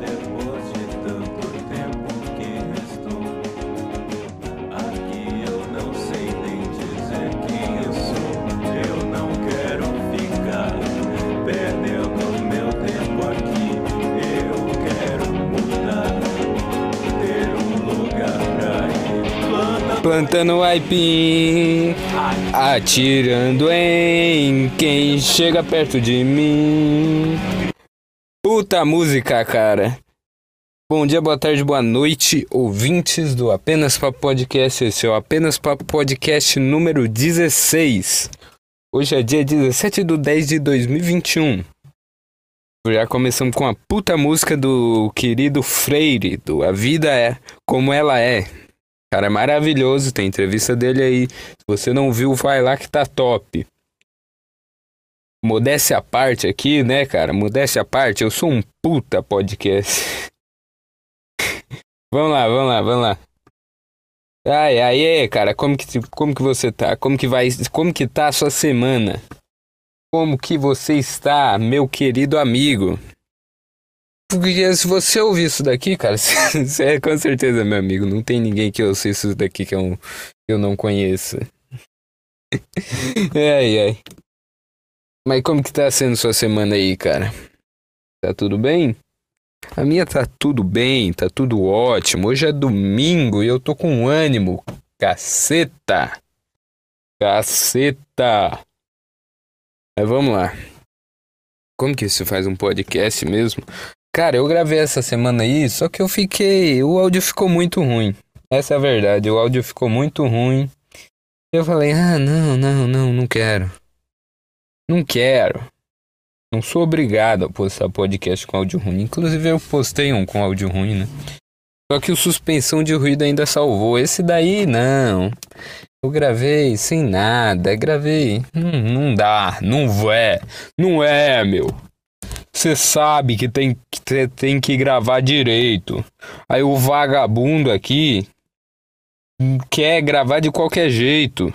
depois de tanto tempo que restou. Aqui eu não sei nem dizer quem eu sou. Eu não quero ficar perdendo meu tempo aqui. Eu quero mudar, ter um lugar pra ir. Planta Plantando aipim, atirando em quem chega perto de mim. Puta música, cara. Bom dia, boa tarde, boa noite, ouvintes do Apenas Papo Podcast. Esse é o Apenas Papo Podcast número 16. Hoje é dia 17 de 10 de 2021. Já começamos com a puta música do querido Freire, do A Vida É Como Ela É. Cara, é maravilhoso, tem entrevista dele aí. Se você não viu, vai lá que tá top. Modéstia à parte aqui, né, cara? Modéstia à parte, eu sou um puta podcast. vamos lá, vamos lá, vamos lá. Ai, ai, cara, como que, como que você tá? Como que vai, como que tá a sua semana? Como que você está, meu querido amigo? Porque se você ouvir isso daqui, cara, você é com certeza meu amigo. Não tem ninguém que ouça isso daqui que eu, que eu não conheça. ai, ai. Mas como que tá sendo sua semana aí, cara? Tá tudo bem? A minha tá tudo bem, tá tudo ótimo. Hoje é domingo e eu tô com ânimo. Caceta! Caceta! Mas vamos lá. Como que se faz um podcast mesmo? Cara, eu gravei essa semana aí, só que eu fiquei. O áudio ficou muito ruim. Essa é a verdade, o áudio ficou muito ruim. Eu falei, ah, não, não, não, não quero. Não quero. Não sou obrigado a postar podcast com áudio ruim. Inclusive, eu postei um com áudio ruim, né? Só que o suspensão de ruído ainda salvou. Esse daí, não. Eu gravei sem nada. Gravei. Hum, não dá. Não é. Não é, meu. Você sabe que tem que, tem que gravar direito. Aí o vagabundo aqui quer gravar de qualquer jeito.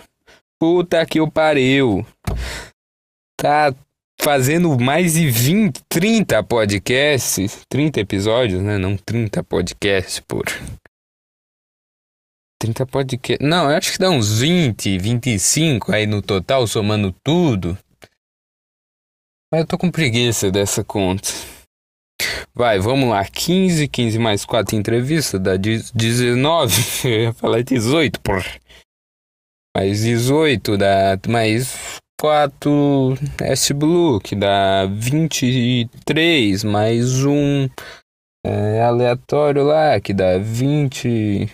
Puta que o pariu. Tá fazendo mais de 20, 30 podcasts, 30 episódios, né? Não 30 podcasts por 30 podcasts. Não, eu acho que dá uns 20, 25 aí no total, somando tudo. Mas eu tô com preguiça dessa conta. Vai, vamos lá. 15, 15 mais 4 entrevistas dá 19. Eu ia falar 18, porra. Mais 18 dá mais 4 S Blue, que dá 23, mais um é, aleatório lá, que dá 20,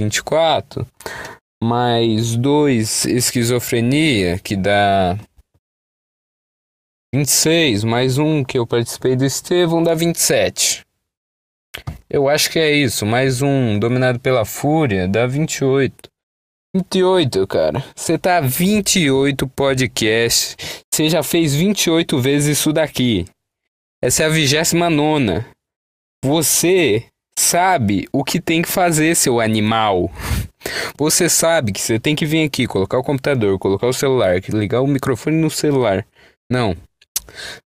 24, mais dois esquizofrenia, que dá 26, mais um que eu participei do Estevão, dá 27. Eu acho que é isso, mais um dominado pela fúria, dá 28. 28, cara. Você tá 28 podcasts. Você já fez 28 vezes isso daqui. Essa é a vigésima nona. Você sabe o que tem que fazer, seu animal. Você sabe que você tem que vir aqui, colocar o computador, colocar o celular, ligar o microfone no celular. Não.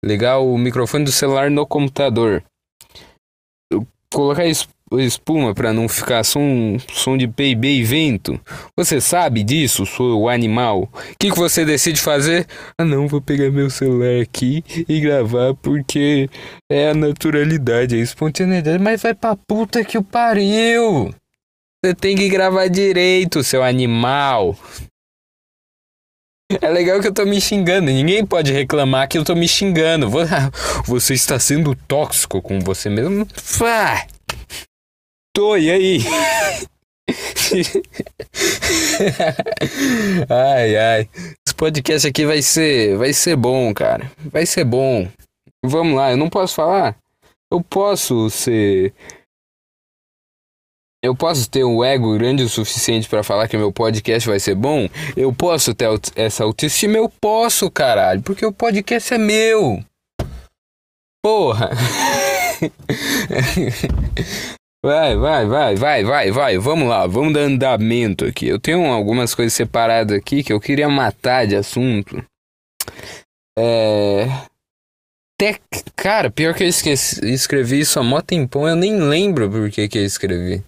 Ligar o microfone do celular no computador. Colocar espuma para não ficar som, som de PIB e vento. Você sabe disso, seu animal? O que, que você decide fazer? Ah, não, vou pegar meu celular aqui e gravar porque é a naturalidade, a espontaneidade. Mas vai pra puta que o pariu! Você tem que gravar direito, seu animal. É legal que eu tô me xingando. Ninguém pode reclamar que eu tô me xingando. Você está sendo tóxico com você mesmo? Fá! Tô, e aí? ai, ai. Esse podcast aqui vai ser, vai ser bom, cara. Vai ser bom. Vamos lá, eu não posso falar? Eu posso ser eu posso ter um ego grande o suficiente para falar que meu podcast vai ser bom? Eu posso ter essa autoestima? Eu posso, caralho, porque o podcast é meu. Porra. Vai, vai, vai, vai, vai, vai. Vamos lá, vamos dar andamento aqui. Eu tenho algumas coisas separadas aqui que eu queria matar de assunto. É. até. Cara, pior que eu esqueci, escrevi isso há mó tempão, eu nem lembro por que, que eu escrevi.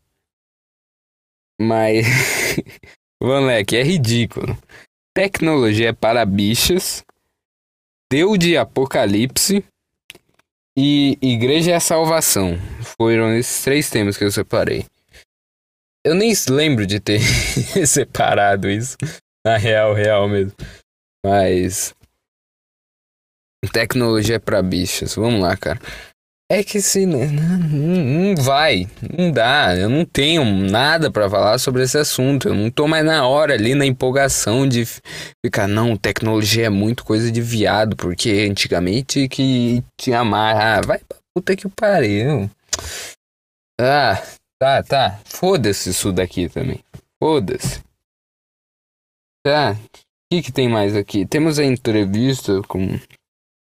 Mas. Moleque, é ridículo. Tecnologia é para bichas. Deu de Apocalipse. E Igreja é a Salvação. Foram esses três temas que eu separei. Eu nem lembro de ter separado isso. Na real, real mesmo. Mas. Tecnologia é pra bichos. Vamos lá, cara. É que se. Não, vai. Não dá. Eu não tenho nada para falar sobre esse assunto. Eu não tô mais na hora ali na empolgação de ficar. Não, tecnologia é muito coisa de viado. Porque antigamente que tinha mais. Ah, vai pra puta que pariu. Ah, tá, tá. Foda-se isso daqui também. Foda-se. Tá. O que, que tem mais aqui? Temos a entrevista com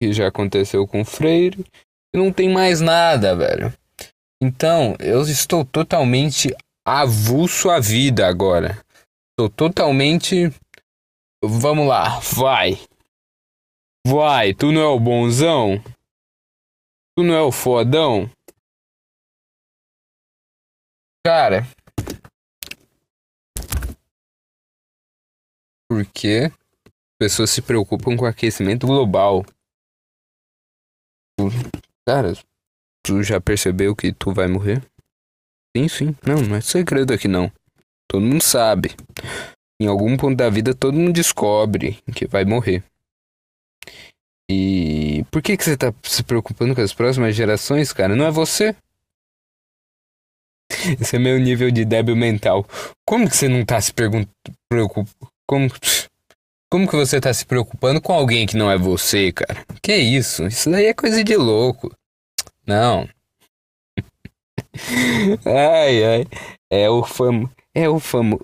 que já aconteceu com o Freire. E não tem mais nada, velho. Então, eu estou totalmente avulso à vida agora. Estou totalmente. Vamos lá, vai. Vai, tu não é o bonzão? Tu não é o fodão? Cara. Porque pessoas se preocupam com aquecimento global. Cara, tu já percebeu que tu vai morrer? Sim, sim. Não, não é segredo aqui não. Todo mundo sabe. Em algum ponto da vida todo mundo descobre que vai morrer. E por que que você tá se preocupando com as próximas gerações, cara? Não é você? Esse é meu nível de débil mental. Como que você não tá se preocupando? Como como que você tá se preocupando com alguém que não é você, cara? Que isso? Isso daí é coisa de louco. Não. ai, ai. É o famo. É o famo.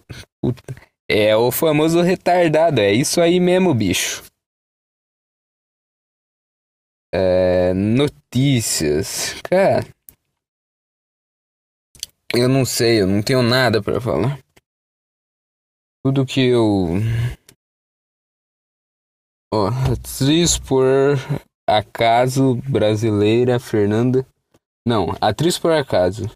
É o famoso retardado. É isso aí mesmo, bicho. É, notícias. Cara. Eu não sei, eu não tenho nada para falar. Tudo que eu Ó, atriz por acaso brasileira Fernanda. Não, atriz por acaso.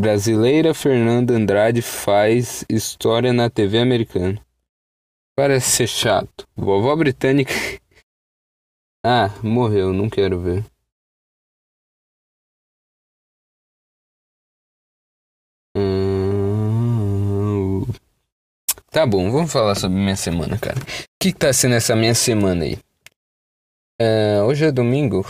Brasileira Fernanda Andrade faz história na TV americana. Parece ser chato. Vovó britânica. ah, morreu, não quero ver. Tá bom, vamos falar sobre minha semana, cara que, que tá sendo essa minha semana aí? É, hoje é domingo.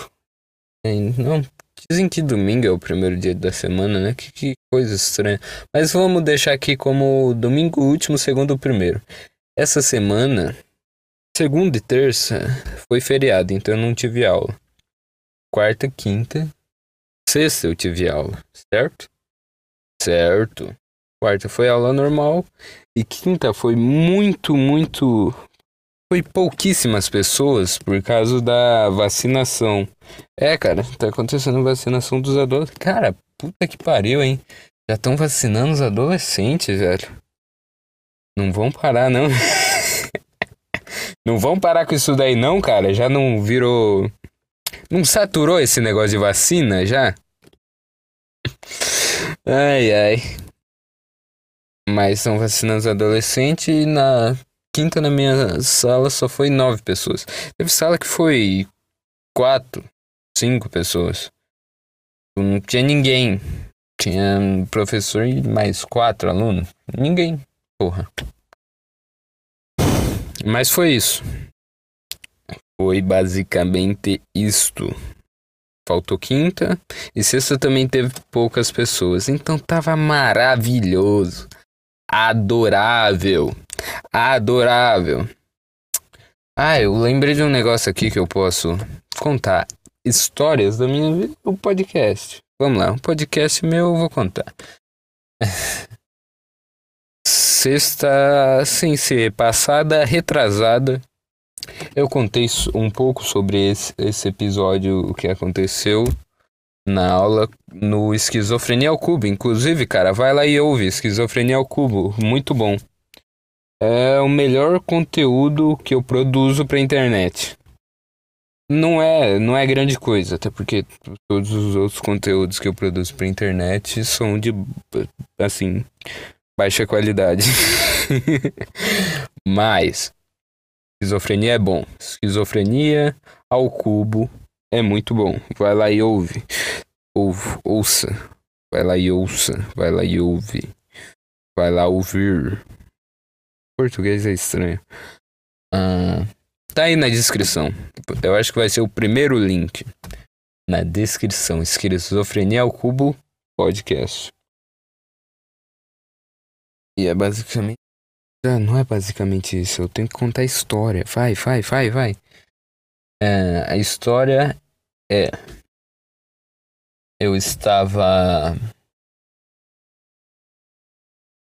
Não, dizem que domingo é o primeiro dia da semana, né? Que, que coisa estranha. Mas vamos deixar aqui como domingo último, segundo o primeiro. Essa semana, segunda e terça, foi feriado, então eu não tive aula. Quarta, quinta, sexta eu tive aula, certo? Certo. Quarta foi aula normal e quinta foi muito, muito foi pouquíssimas pessoas por causa da vacinação. É, cara, tá acontecendo vacinação dos adolescentes. Cara, puta que pariu, hein? Já estão vacinando os adolescentes, velho. Não vão parar, não. não vão parar com isso daí, não, cara. Já não virou. Não saturou esse negócio de vacina já? Ai, ai. Mas estão vacinando os adolescentes e na quinta na minha sala só foi nove pessoas. Teve sala que foi quatro, cinco pessoas. Não tinha ninguém. Tinha um professor e mais quatro alunos. Ninguém. Porra. Mas foi isso. Foi basicamente isto. Faltou quinta e sexta também teve poucas pessoas. Então tava maravilhoso. Adorável. Adorável. Ah, eu lembrei de um negócio aqui que eu posso contar. Histórias da minha vida, o podcast. Vamos lá, um podcast meu eu vou contar. Sexta, sem ser passada, retrasada, eu contei um pouco sobre esse, esse episódio, o que aconteceu na aula no Esquizofrenia ao Cubo. Inclusive, cara, vai lá e ouve Esquizofrenia ao Cubo, muito bom é o melhor conteúdo que eu produzo pra internet. não é, não é grande coisa, até porque todos os outros conteúdos que eu produzo pra internet são de, assim, baixa qualidade. Mas, esquizofrenia é bom. Esquizofrenia ao cubo é muito bom. Vai lá e ouve. Ouve, ouça. Vai lá e ouça. Vai lá e ouve. Vai lá ouvir. Português é estranho. Ah, tá aí na descrição. Eu acho que vai ser o primeiro link. Na descrição. Esquizofrenia ao cubo podcast. E é basicamente. Ah, não é basicamente isso. Eu tenho que contar a história. Vai, vai, vai, vai. É, a história é. Eu estava.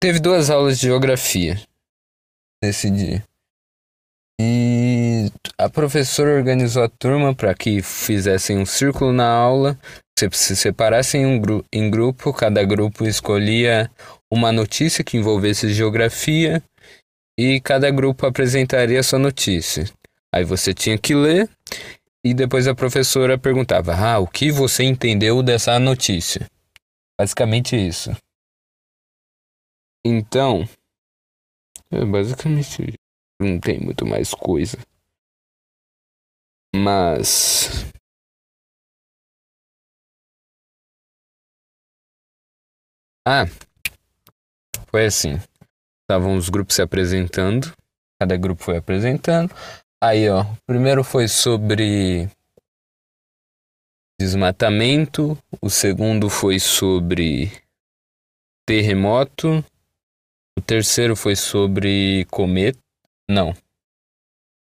Teve duas aulas de geografia nesse dia. E a professora organizou a turma para que fizessem um círculo na aula, se separassem em, um gru em grupo, cada grupo escolhia uma notícia que envolvesse geografia e cada grupo apresentaria sua notícia. Aí você tinha que ler e depois a professora perguntava: Ah, o que você entendeu dessa notícia? Basicamente isso. Então, é basicamente não tem muito mais coisa. Mas Ah, foi assim. Estavam os grupos se apresentando, cada grupo foi apresentando. Aí, ó, o primeiro foi sobre desmatamento, o segundo foi sobre terremoto, o terceiro foi sobre cometa. Não.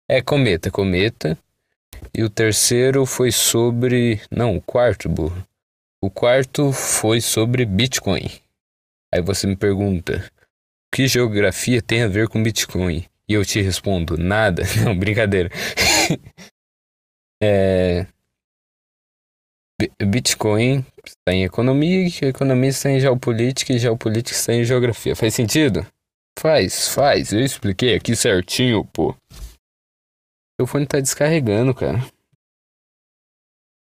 É cometa, cometa. E o terceiro foi sobre. Não, o quarto, burro. O quarto foi sobre Bitcoin. Aí você me pergunta: que geografia tem a ver com Bitcoin? E eu te respondo: nada. Não, brincadeira. é. Bitcoin está em economia, economia está em geopolítica e geopolítica está em geografia. Faz sentido? Faz, faz. Eu expliquei aqui certinho, pô. Meu fone tá descarregando, cara. Não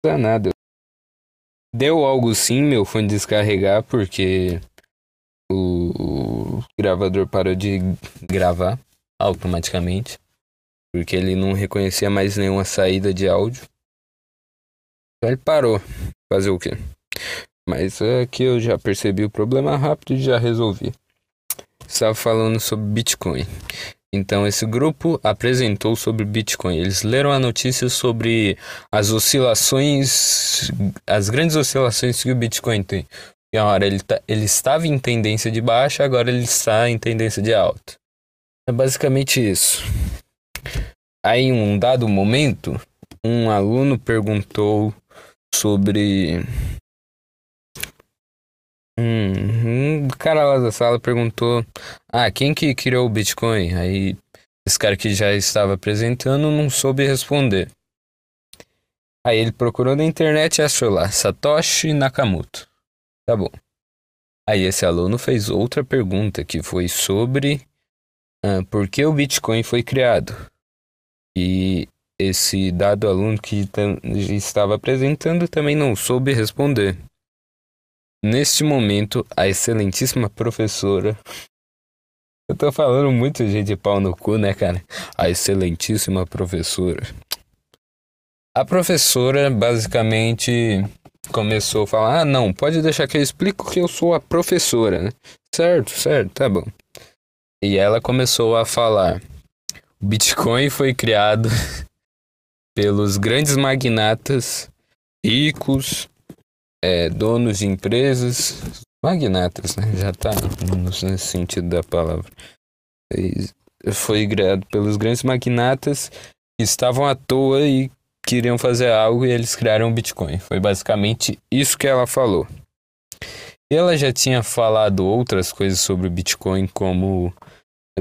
dá nada. Deu algo sim meu fone descarregar porque o gravador parou de gravar automaticamente. Porque ele não reconhecia mais nenhuma saída de áudio. Então ele parou. Fazer o quê? Mas aqui eu já percebi o problema rápido e já resolvi. Estava falando sobre Bitcoin. Então esse grupo apresentou sobre Bitcoin. Eles leram a notícia sobre as oscilações, as grandes oscilações que o Bitcoin tem. E a hora ele, tá, ele estava em tendência de baixa, agora ele está em tendência de alta. É basicamente isso. Aí, em um dado momento, um aluno perguntou sobre. Hum, um cara lá da sala perguntou: Ah, quem que criou o Bitcoin? Aí, esse cara que já estava apresentando não soube responder. Aí ele procurou na internet e achou lá: Satoshi Nakamoto. Tá bom. Aí esse aluno fez outra pergunta que foi sobre ah, por que o Bitcoin foi criado. E esse dado aluno que estava apresentando também não soube responder. Neste momento, a excelentíssima professora. Eu tô falando muito gente de pau no cu, né, cara? A excelentíssima professora. A professora basicamente começou a falar: ah, não, pode deixar que eu explico que eu sou a professora, né? Certo, certo, tá bom. E ela começou a falar: o Bitcoin foi criado pelos grandes magnatas ricos, é, donos de empresas, magnatas, né? Já tá nesse sentido da palavra. Foi criado pelos grandes magnatas que estavam à toa e queriam fazer algo e eles criaram o Bitcoin. Foi basicamente isso que ela falou. Ela já tinha falado outras coisas sobre o Bitcoin, como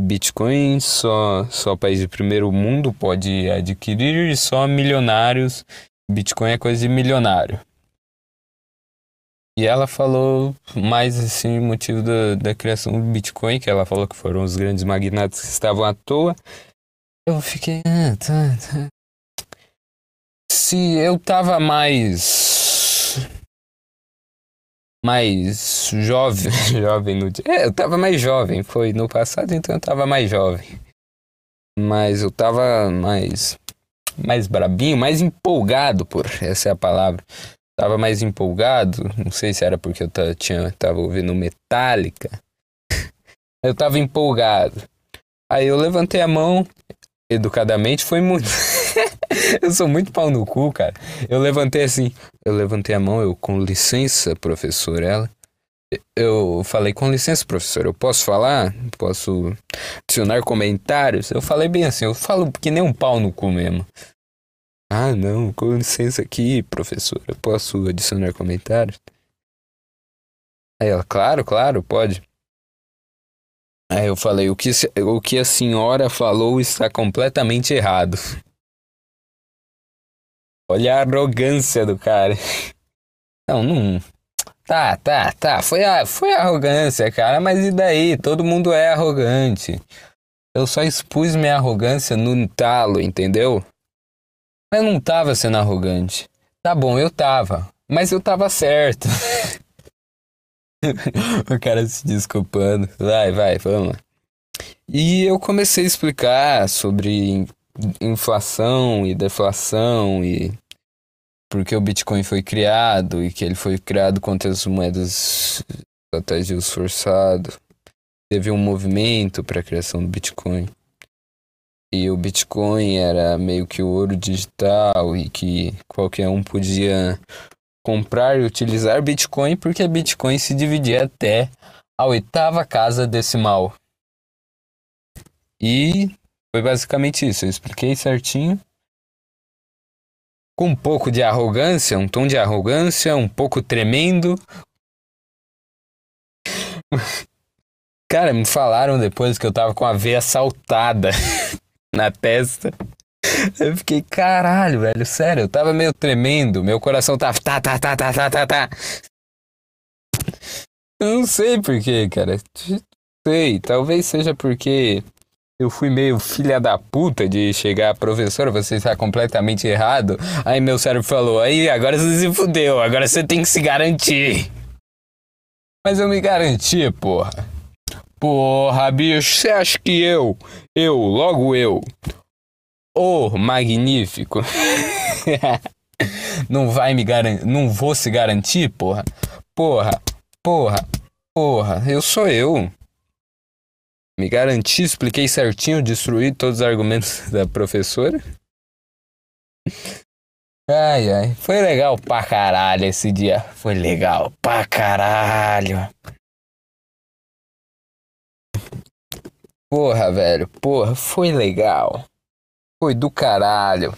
Bitcoin só, só país de primeiro mundo pode adquirir e só milionários. Bitcoin é coisa de milionário. E ela falou mais assim, motivo da, da criação do Bitcoin, que ela falou que foram os grandes magnatas que estavam à toa. Eu fiquei. Ah, tá, tá. se eu tava mais. Mais jovem. jovem no dia. É, eu tava mais jovem. Foi no passado, então eu tava mais jovem. Mas eu tava mais. Mais brabinho, mais empolgado, por essa é a palavra. Tava mais empolgado. Não sei se era porque eu tava, tinha, tava ouvindo Metallica. eu tava empolgado. Aí eu levantei a mão, educadamente, foi muito. eu sou muito pau no cu, cara. Eu levantei assim, eu levantei a mão, eu, com licença, professor, ela. Eu falei, com licença, professor, eu posso falar? Posso adicionar comentários? Eu falei bem assim, eu falo que nem um pau no cu mesmo. Ah, não, com licença aqui, professor, eu posso adicionar comentários? Aí ela, claro, claro, pode. Aí eu falei, o que, o que a senhora falou está completamente errado. Olha a arrogância do cara. Não, não. Tá, tá, tá. Foi a, foi a arrogância, cara. Mas e daí? Todo mundo é arrogante. Eu só expus minha arrogância no talo, entendeu? Mas não tava sendo arrogante. Tá bom, eu tava. Mas eu tava certo. o cara se desculpando. Vai, vai, vamos. E eu comecei a explicar sobre inflação e deflação e porque o Bitcoin foi criado e que ele foi criado contra as moedas através de uso forçado. Teve um movimento para a criação do Bitcoin. E o Bitcoin era meio que o ouro digital e que qualquer um podia comprar e utilizar Bitcoin porque Bitcoin se dividia até a oitava casa decimal. E foi basicamente isso. Eu expliquei certinho. Com um pouco de arrogância, um tom de arrogância, um pouco tremendo. Cara, me falaram depois que eu tava com a veia saltada na testa. Eu fiquei, caralho, velho, sério, eu tava meio tremendo, meu coração tava tá, tá, tá, tá, tá, tá, tá. Eu não sei porquê, cara. Sei, talvez seja porque eu fui meio filha da puta de chegar, professora, você está completamente errado. Aí meu cérebro falou, aí agora você se fudeu, agora você tem que se garantir. Mas eu me garanti, porra. Porra, bicho, você acha que eu, eu, logo eu, o magnífico. não vai me garantir. Não vou se garantir, porra. Porra, porra, porra. Eu sou eu. Me garanti, expliquei certinho, destruí todos os argumentos da professora. Ai, ai. Foi legal pra caralho esse dia. Foi legal pra caralho. Porra, velho. Porra, foi legal. Foi do caralho.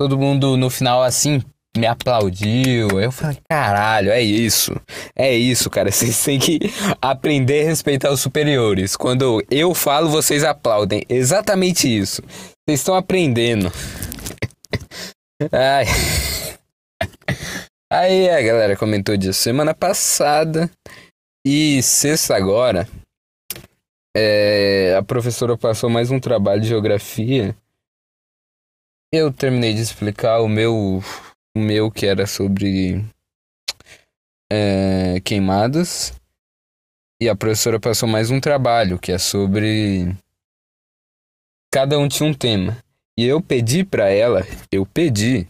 Todo mundo no final assim me aplaudiu. Eu falei, caralho, é isso. É isso, cara. Vocês têm que aprender a respeitar os superiores. Quando eu falo, vocês aplaudem. Exatamente isso. Vocês estão aprendendo. Ai. Aí a galera comentou disso semana passada. E sexta agora, é, a professora passou mais um trabalho de geografia. Eu terminei de explicar o meu, o meu que era sobre é, queimadas. E a professora passou mais um trabalho que é sobre. Cada um tinha um tema. E eu pedi para ela, eu pedi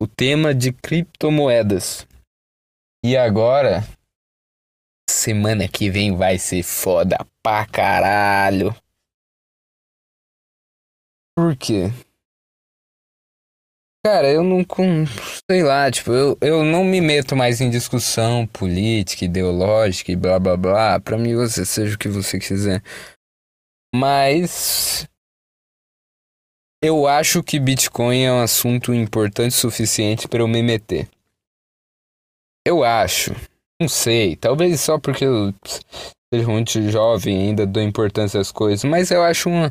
o tema de criptomoedas. E agora Semana que vem vai ser foda pra caralho. Por quê? Cara, eu não. Sei lá, tipo, eu, eu não me meto mais em discussão política, ideológica e blá blá blá. Pra mim, você seja o que você quiser. Mas. Eu acho que Bitcoin é um assunto importante o suficiente para eu me meter. Eu acho. Não sei, talvez só porque eu seja muito jovem ainda dou importância às coisas, mas eu acho uma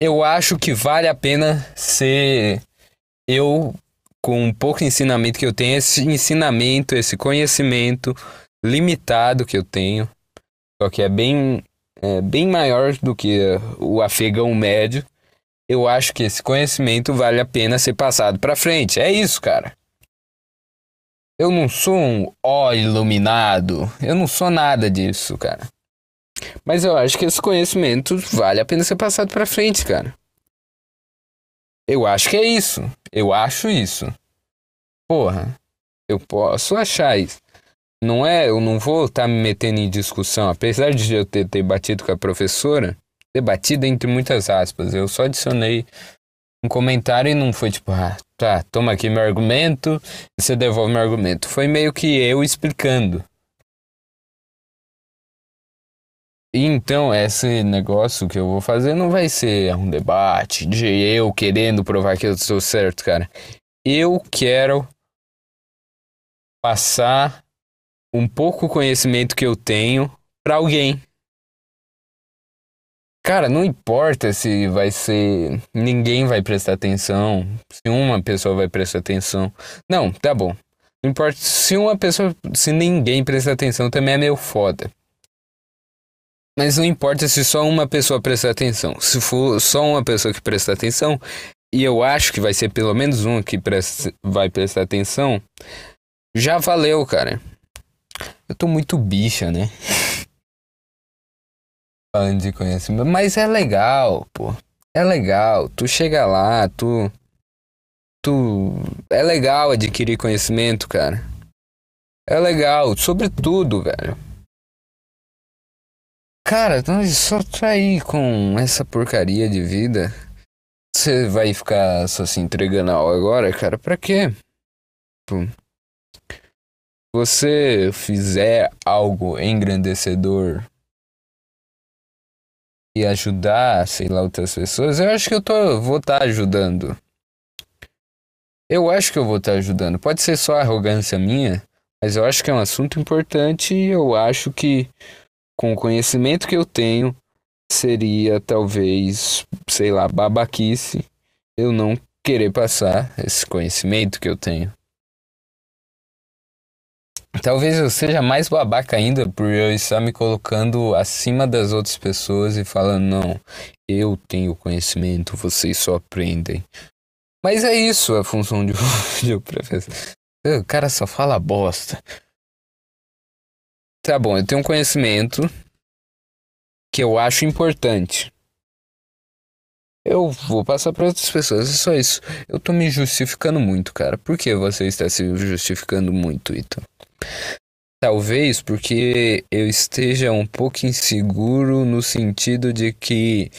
eu acho que vale a pena ser eu com um pouco ensinamento que eu tenho, esse ensinamento, esse conhecimento limitado que eu tenho, só que é bem é bem maior do que o afegão médio. eu acho que esse conhecimento vale a pena ser passado para frente. É isso, cara. Eu não sou um ó iluminado. Eu não sou nada disso, cara. Mas eu acho que esse conhecimento vale a pena ser passado para frente, cara. Eu acho que é isso. Eu acho isso. Porra, eu posso achar isso. Não é, eu não vou estar tá me metendo em discussão, apesar de eu ter, ter batido com a professora, ter batido entre muitas aspas. Eu só adicionei um comentário e não foi tipo, ah, tá, toma aqui meu argumento você devolve meu argumento. Foi meio que eu explicando. Então, esse negócio que eu vou fazer não vai ser um debate de eu querendo provar que eu sou certo, cara. Eu quero passar um pouco conhecimento que eu tenho para alguém. Cara, não importa se vai ser. Ninguém vai prestar atenção. Se uma pessoa vai prestar atenção. Não, tá bom. Não importa se uma pessoa. Se ninguém prestar atenção também é meio foda. Mas não importa se só uma pessoa prestar atenção. Se for só uma pessoa que prestar atenção, e eu acho que vai ser pelo menos uma que presta, vai prestar atenção, já valeu, cara. Eu tô muito bicha, né? Falando de conhecimento. Mas é legal, pô. É legal. Tu chega lá, tu. Tu. É legal adquirir conhecimento, cara. É legal. Sobretudo, velho. Cara, só tá aí com essa porcaria de vida. Você vai ficar só se entregando agora, cara? Pra quê? você fizer algo engrandecedor e ajudar, sei lá, outras pessoas, eu acho que eu tô, vou estar tá ajudando. Eu acho que eu vou estar tá ajudando. Pode ser só arrogância minha, mas eu acho que é um assunto importante e eu acho que com o conhecimento que eu tenho, seria talvez, sei lá, babaquice eu não querer passar esse conhecimento que eu tenho. Talvez eu seja mais babaca ainda por eu estar me colocando acima das outras pessoas e falando, não, eu tenho conhecimento, vocês só aprendem. Mas é isso a função de, de um professor. O cara só fala bosta. Tá bom, eu tenho um conhecimento que eu acho importante. Eu vou passar para outras pessoas, é só isso. Eu tô me justificando muito, cara. Por que você está se justificando muito, então? Talvez porque eu esteja um pouco inseguro no sentido de que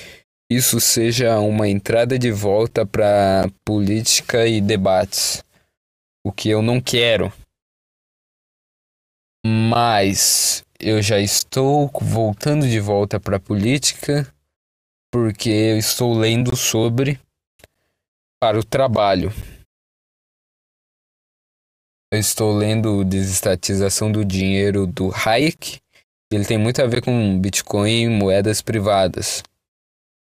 isso seja uma entrada de volta para política e debates. O que eu não quero. Mas eu já estou voltando de volta para a política porque eu estou lendo sobre para o trabalho. Eu estou lendo Desestatização do Dinheiro do Hayek. Ele tem muito a ver com Bitcoin e moedas privadas.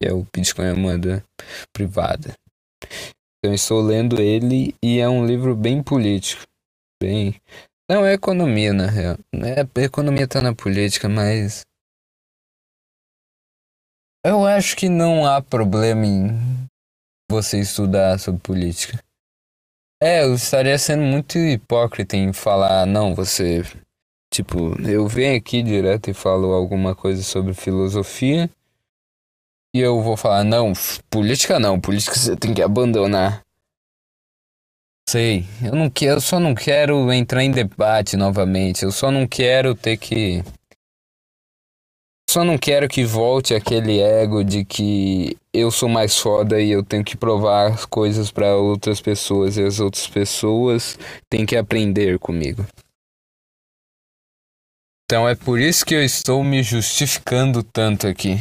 É o Bitcoin é moeda privada. Então estou lendo ele e é um livro bem político. Bem não, é economia, na real. É, economia tá na política, mas. Eu acho que não há problema em você estudar sobre política. É, eu estaria sendo muito hipócrita em falar, não, você. Tipo, eu venho aqui direto e falo alguma coisa sobre filosofia. E eu vou falar, não, política não, política você tem que abandonar. Sei, eu não quero, eu só não quero entrar em debate novamente. Eu só não quero ter que só não quero que volte aquele ego de que eu sou mais foda e eu tenho que provar coisas para outras pessoas e as outras pessoas têm que aprender comigo. Então é por isso que eu estou me justificando tanto aqui.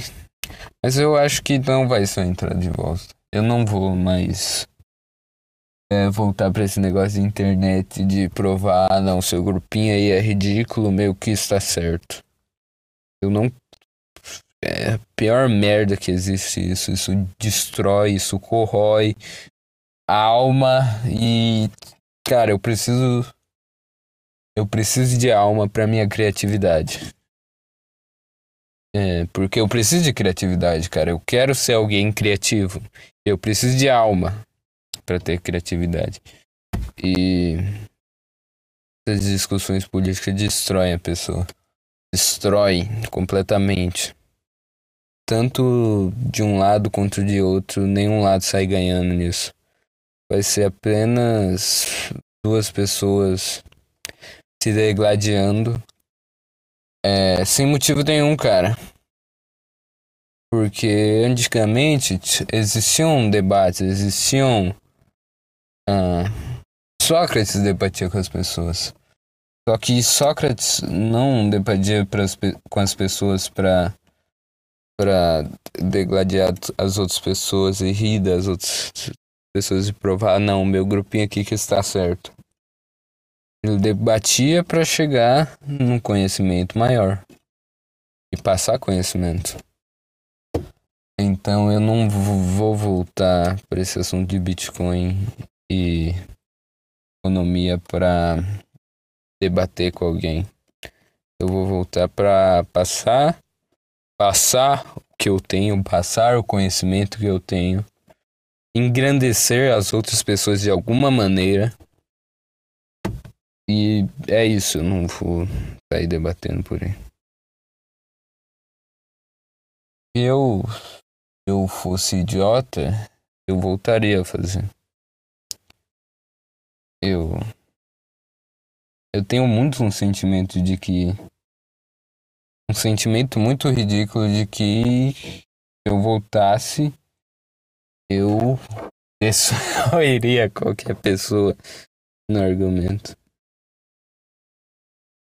Mas eu acho que não vai só entrar de volta. Eu não vou mais é, voltar para esse negócio de internet de provar, ah, não, seu grupinho aí é ridículo, meio que está certo. Eu não. É a pior merda que existe isso. Isso destrói, isso corrói a alma e. Cara, eu preciso. Eu preciso de alma para minha criatividade. É, porque eu preciso de criatividade, cara. Eu quero ser alguém criativo. Eu preciso de alma para ter criatividade. E essas discussões políticas destroem a pessoa. Destrói completamente. Tanto de um lado quanto de outro, nenhum lado sai ganhando nisso. Vai ser apenas duas pessoas se degladiando é, sem motivo nenhum, cara. Porque antigamente existiam debates, existiam. Ah, Sócrates debatia com as pessoas. Só que Sócrates não debatia pras, com as pessoas para para degladiar as outras pessoas e rir das outras pessoas e provar, não, meu grupinho aqui que está certo. Ele debatia para chegar num conhecimento maior e passar conhecimento. Então eu não vou voltar para esse assunto de Bitcoin e economia para debater com alguém. Eu vou voltar para passar passar o que eu tenho, passar o conhecimento que eu tenho, engrandecer as outras pessoas de alguma maneira. E é isso, eu não vou sair debatendo por aí. Se eu, eu fosse idiota, eu voltaria a fazer. Eu. Eu tenho muito um sentimento de que um sentimento muito ridículo de que se eu voltasse, eu destruiria qualquer pessoa no argumento.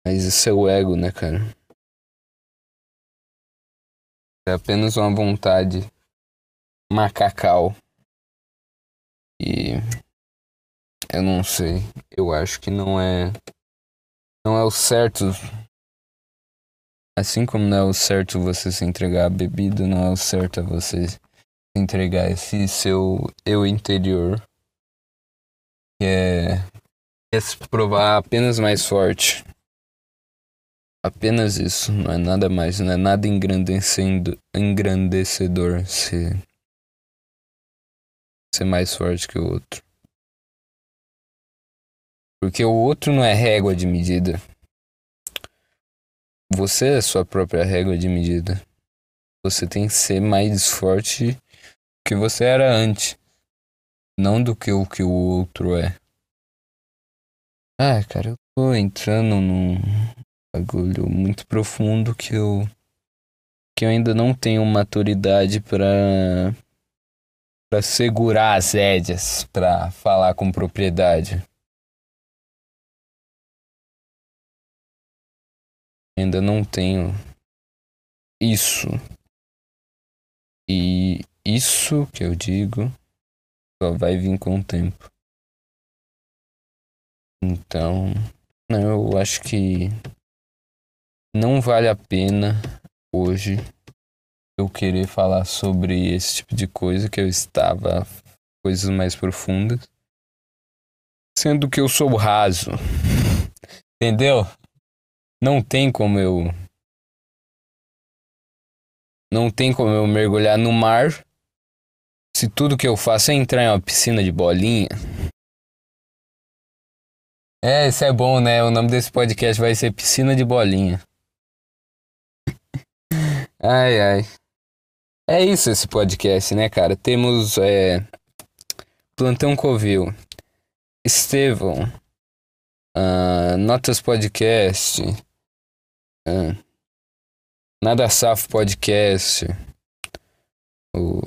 Mas isso é o ego, né, cara? É apenas uma vontade macacal. E eu não sei. Eu acho que não é. Não é o certo Assim como não é o certo você se entregar a bebida, não é o certo você se entregar esse seu eu interior. Que é, é se provar apenas mais forte. Apenas isso, não é nada mais, não é nada engrandecendo, engrandecedor ser, ser mais forte que o outro. Porque o outro não é régua de medida. Você é sua própria régua de medida. Você tem que ser mais forte do que você era antes. Não do que o que o outro é. Ah, cara, eu tô entrando num bagulho muito profundo que eu. que eu ainda não tenho maturidade para para segurar as rédeas, para falar com propriedade. Ainda não tenho isso. E isso que eu digo só vai vir com o tempo. Então, eu acho que não vale a pena hoje eu querer falar sobre esse tipo de coisa que eu estava coisas mais profundas, sendo que eu sou raso. Entendeu? Não tem como eu. Não tem como eu mergulhar no mar se tudo que eu faço é entrar em uma piscina de bolinha. É, isso é bom, né? O nome desse podcast vai ser Piscina de Bolinha. ai, ai. É isso esse podcast, né, cara? Temos é, Plantão Covil, Estevão, uh, Notas Podcast, é. Nada Safo Podcast. O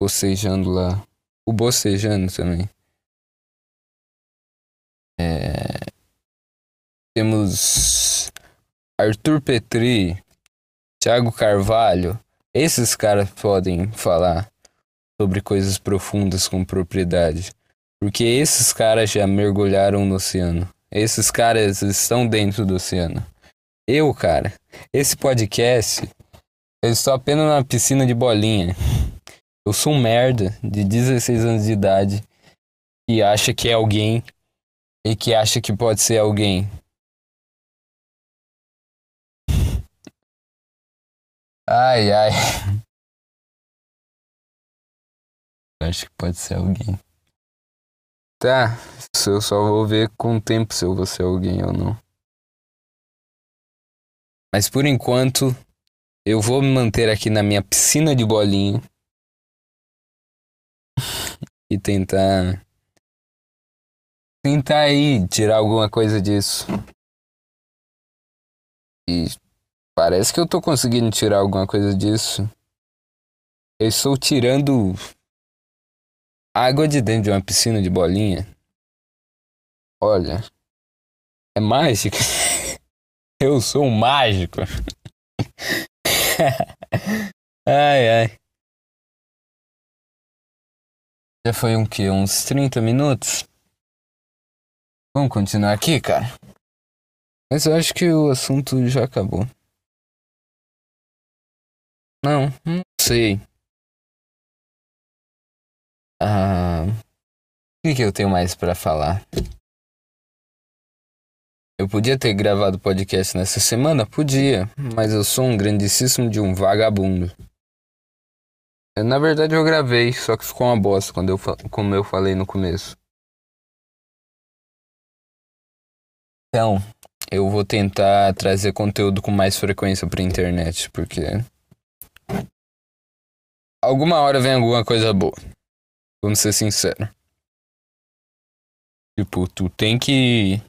Bocejando lá. O Bocejando também. É... Temos Arthur Petri, Thiago Carvalho. Esses caras podem falar sobre coisas profundas com propriedade. Porque esses caras já mergulharam no oceano. Esses caras estão dentro do oceano. Eu, cara, esse podcast, eu estou apenas na piscina de bolinha. Eu sou um merda de 16 anos de idade que acha que é alguém e que acha que pode ser alguém. Ai, ai. Acho que pode ser alguém. Tá, eu só vou ver com o tempo se eu vou ser alguém ou não. Mas por enquanto, eu vou me manter aqui na minha piscina de bolinha. e tentar. Tentar aí tirar alguma coisa disso. E parece que eu tô conseguindo tirar alguma coisa disso. Eu estou tirando água de dentro de uma piscina de bolinha. Olha, é mágica. Eu sou um mágico. ai, ai. Já foi um que? Uns 30 minutos? Vamos continuar aqui, cara? Mas eu acho que o assunto já acabou. Não, não sei. Ah, o que, que eu tenho mais para falar? Eu podia ter gravado podcast nessa semana? Podia, mas eu sou um grandíssimo de um vagabundo. Na verdade eu gravei, só que ficou uma bosta quando eu, como eu falei no começo. Então, eu vou tentar trazer conteúdo com mais frequência pra internet, porque. Alguma hora vem alguma coisa boa. Vamos ser sinceros. Tipo, tu tem que.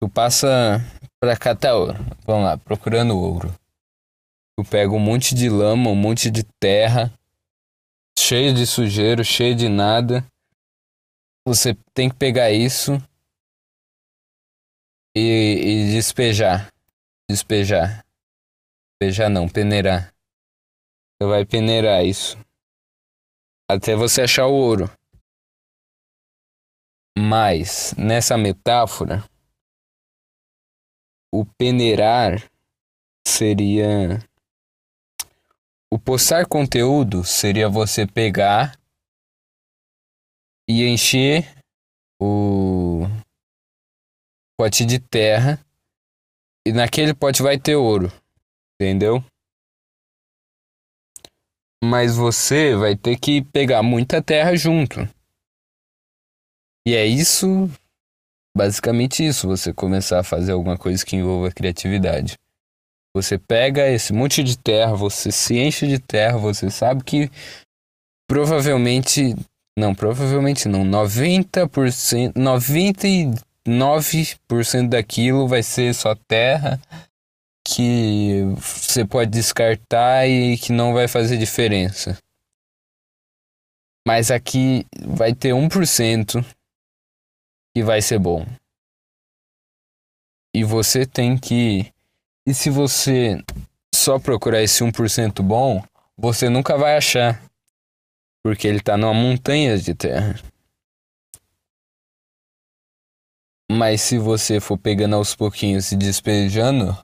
Tu passa pra catar ouro. Vamos lá, procurando ouro. Tu pega um monte de lama, um monte de terra, cheio de sujeiro, cheio de nada. Você tem que pegar isso e, e despejar. Despejar. Despejar não, peneirar. Você vai peneirar isso até você achar o ouro. Mas nessa metáfora, o peneirar seria o postar conteúdo seria você pegar e encher o pote de terra e naquele pote vai ter ouro, entendeu? Mas você vai ter que pegar muita terra junto. E é isso, basicamente isso, você começar a fazer alguma coisa que envolva criatividade. Você pega esse monte de terra, você se enche de terra, você sabe que provavelmente, não, provavelmente não, 90%, 99% daquilo vai ser só terra que você pode descartar e que não vai fazer diferença. Mas aqui vai ter 1% que vai ser bom. E você tem que. E se você só procurar esse 1% bom, você nunca vai achar. Porque ele está numa montanha de terra. Mas se você for pegando aos pouquinhos e despejando,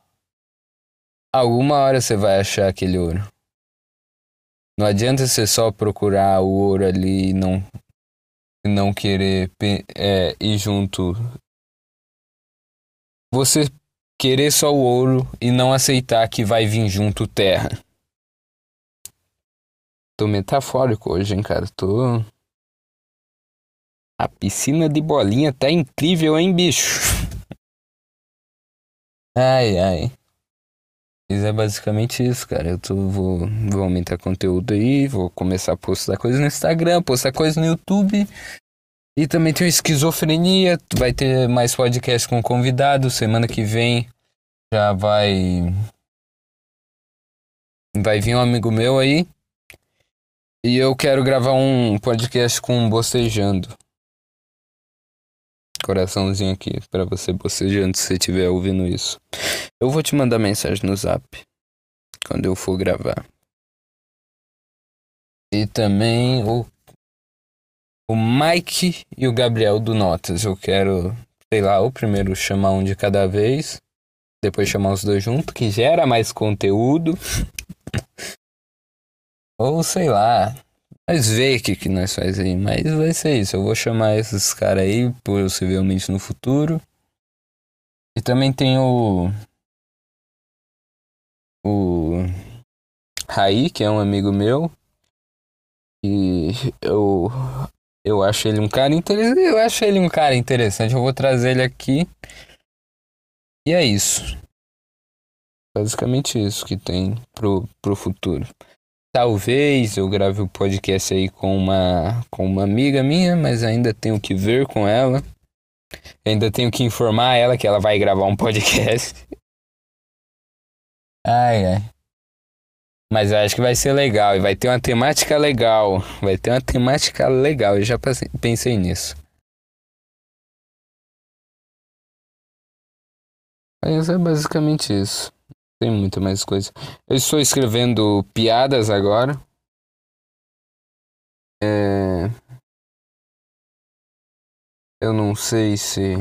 Alguma hora você vai achar aquele ouro. Não adianta você só procurar o ouro ali e não, não querer é, ir junto. Você querer só o ouro e não aceitar que vai vir junto terra. Tô metafórico hoje, hein, cara. Tô. A piscina de bolinha tá incrível, hein, bicho? Ai, ai. Mas é basicamente isso, cara. Eu tô, vou, vou aumentar conteúdo aí, vou começar a postar coisa no Instagram, postar coisa no YouTube. E também tem Esquizofrenia, vai ter mais podcast com convidado. Semana que vem já vai. Vai vir um amigo meu aí. E eu quero gravar um podcast com bocejando. Coraçãozinho aqui para você bocejando se você estiver ouvindo isso. Eu vou te mandar mensagem no zap quando eu for gravar. E também o, o Mike e o Gabriel do Notas. Eu quero, sei lá, o primeiro chamar um de cada vez, depois chamar os dois juntos, que gera mais conteúdo. Ou sei lá, mas vê o que, que nós faz aí. Mas vai ser isso. Eu vou chamar esses caras aí, possivelmente no futuro. E também tem o o Raí, que é um amigo meu. E eu eu acho ele um cara interessante. Eu acho ele um cara interessante. Eu vou trazer ele aqui. E é isso. Basicamente isso que tem pro, pro futuro. Talvez eu grave o um podcast aí com uma, com uma amiga minha, mas ainda tenho que ver com ela. Ainda tenho que informar ela que ela vai gravar um podcast. Ai, ai. Mas acho que vai ser legal e vai ter uma temática legal. Vai ter uma temática legal. Eu já pensei nisso. Mas é basicamente isso. Tem muita mais coisa. Eu estou escrevendo piadas agora. É... Eu não sei se.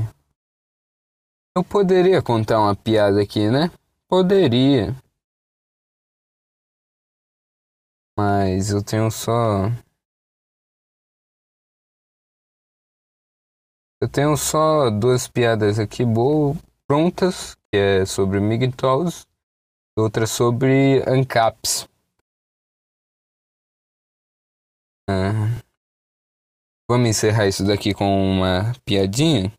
Eu poderia contar uma piada aqui, né? Poderia. Mas eu tenho só. Eu tenho só duas piadas aqui boas, prontas, que é sobre MGTOWs outra sobre ANCAPs. Ah, vamos encerrar isso daqui com uma piadinha?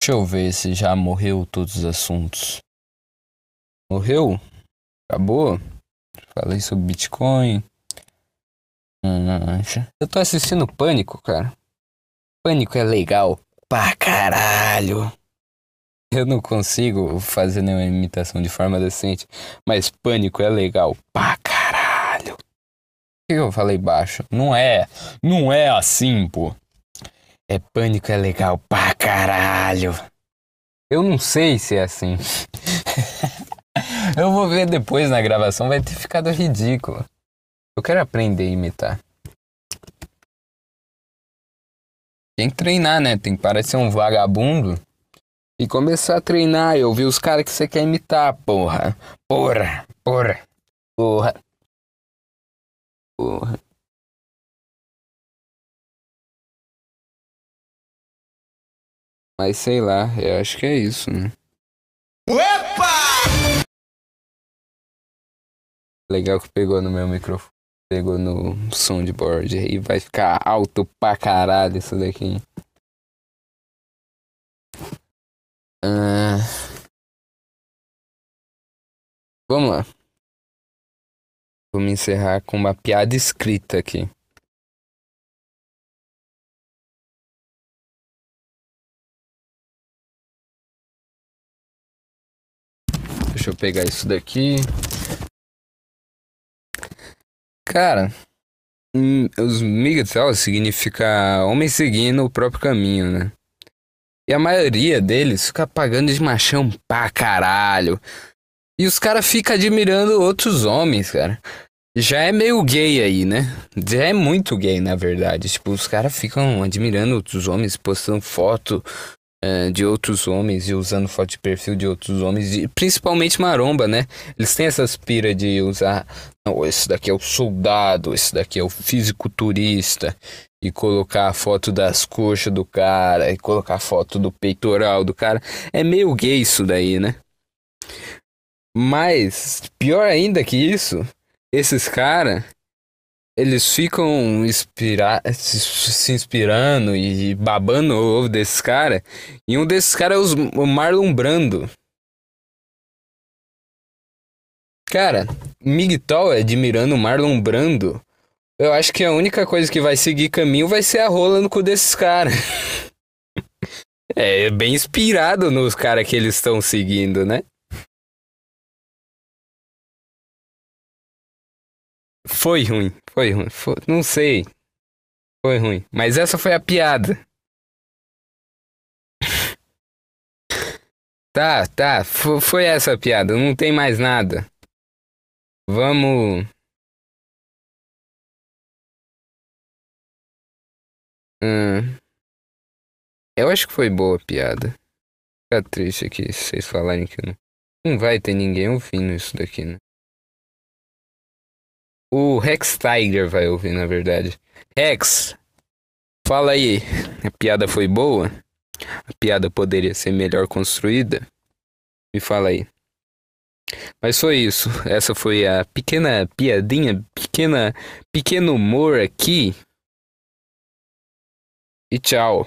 Deixa eu ver se já morreu todos os assuntos. Morreu? Acabou? Falei sobre Bitcoin. Eu tô assistindo Pânico, cara. Pânico é legal pra caralho. Eu não consigo fazer nenhuma imitação de forma decente, mas Pânico é legal pra caralho. Por que eu falei baixo? Não é, não é assim, pô. É Pânico é legal pra caralho. Eu não sei se é assim. Eu vou ver depois na gravação, vai ter ficado ridículo. Eu quero aprender a imitar. Tem que treinar, né? Tem que ser um vagabundo e começar a treinar e ouvir os caras que você quer imitar, porra. Porra, porra, porra. Porra. Mas sei lá, eu acho que é isso, né? Legal que pegou no meu microfone. Pegou no soundboard e vai ficar alto pra caralho isso daqui. Uh... Vamos lá. Vamos encerrar com uma piada escrita aqui. Deixa eu pegar isso daqui. Cara, hum, os MGTOW significa homem seguindo o próprio caminho, né? E a maioria deles fica pagando de machão pra caralho. E os caras ficam admirando outros homens, cara. Já é meio gay aí, né? Já é muito gay, na verdade. Tipo, os caras ficam admirando outros homens, postando foto uh, de outros homens e usando foto de perfil de outros homens, e principalmente maromba, né? Eles têm essa aspira de usar. Não, esse daqui é o soldado, esse daqui é o fisiculturista, e colocar a foto das coxas do cara, e colocar a foto do peitoral do cara. É meio gay isso daí, né? Mas, pior ainda que isso, esses caras eles ficam inspira se inspirando e babando o ovo desses caras. E um desses caras é o Marlon Brando. Cara, Migtol admirando o Marlon Brando. Eu acho que a única coisa que vai seguir caminho vai ser a rola no cu desses caras. é bem inspirado nos caras que eles estão seguindo, né? Foi ruim, foi ruim. Foi, não sei. Foi ruim. Mas essa foi a piada. Tá, tá. Foi essa a piada. Não tem mais nada. Vamos. Hum. Eu acho que foi boa a piada. Fica triste aqui se vocês falarem que não. Não vai ter ninguém ouvindo isso daqui, né? O Rex Tiger vai ouvir, na verdade. Rex, fala aí. A piada foi boa? A piada poderia ser melhor construída? Me fala aí. Mas foi isso. Essa foi a pequena piadinha, pequena, pequeno humor aqui. E tchau.